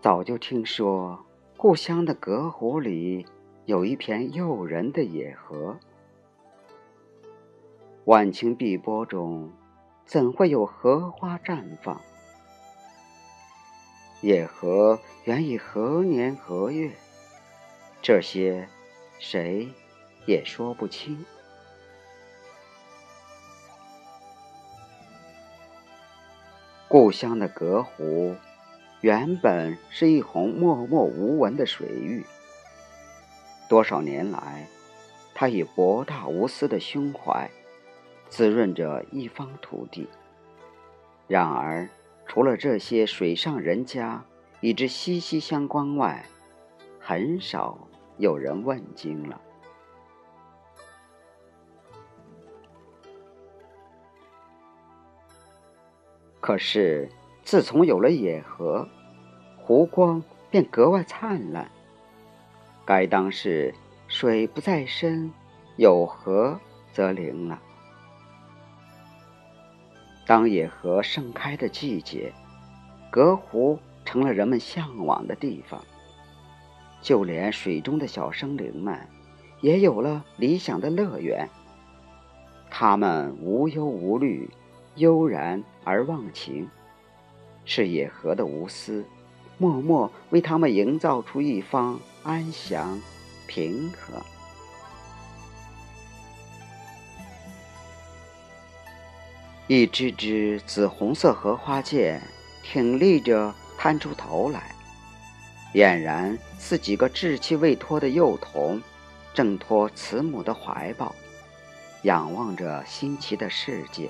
早就听说故乡的隔湖里有一片诱人的野荷，晚晴碧波中，怎会有荷花绽放？野荷原以何年何月？这些谁也说不清。故乡的隔湖，原本是一泓默默无闻的水域。多少年来，它以博大无私的胸怀，滋润着一方土地。然而，除了这些水上人家与之息息相关外，很少有人问津了。可是，自从有了野河，湖光便格外灿烂。该当是水不在深，有河则灵了。当野河盛开的季节，隔湖成了人们向往的地方。就连水中的小生灵们，也有了理想的乐园。他们无忧无虑。悠然而忘情，是野河的无私，默默为他们营造出一方安详、平和。一支支紫红色荷花剑挺立着，探出头来，俨然似几个稚气未脱的幼童，挣脱慈母的怀抱，仰望着新奇的世界。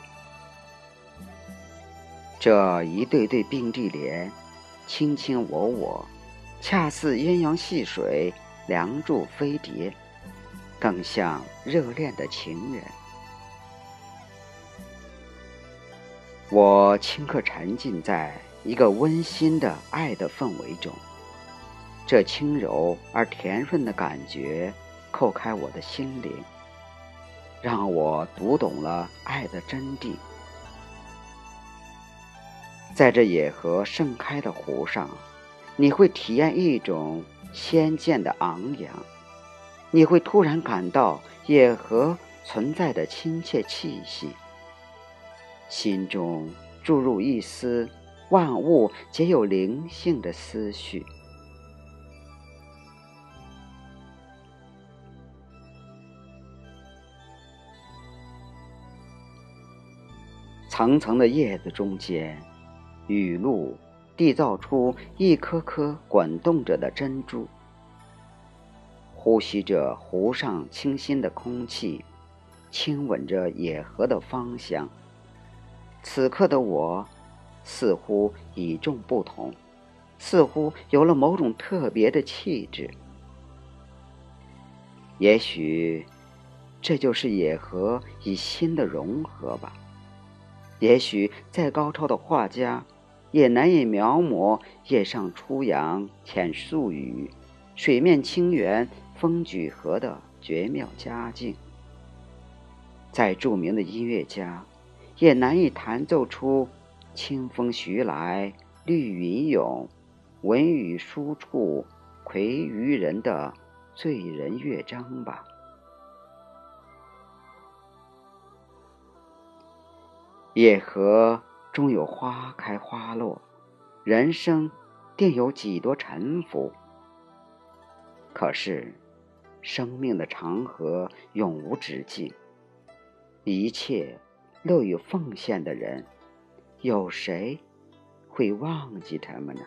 这一对对并蒂莲，卿卿我我，恰似鸳鸯戏水，梁祝飞蝶，更像热恋的情人。我顷刻沉浸在一个温馨的爱的氛围中，这轻柔而甜润的感觉叩开我的心灵，让我读懂了爱的真谛。在这野荷盛开的湖上，你会体验一种仙剑的昂扬，你会突然感到野荷存在的亲切气息，心中注入一丝万物皆有灵性的思绪。层层的叶子中间。雨露缔造出一颗颗滚动着的珍珠，呼吸着湖上清新的空气，亲吻着野河的芳香。此刻的我，似乎与众不同，似乎有了某种特别的气质。也许，这就是野河与心的融合吧。也许，再高超的画家。也难以描摹夜上初阳浅宿雨，水面清圆风举河的绝妙佳境。再著名的音乐家，也难以弹奏出清风徐来绿云涌，文雨疏处葵于人的醉人乐章吧。野河。终有花开花落，人生定有几多沉浮。可是，生命的长河永无止境，一切乐于奉献的人，有谁会忘记他们呢？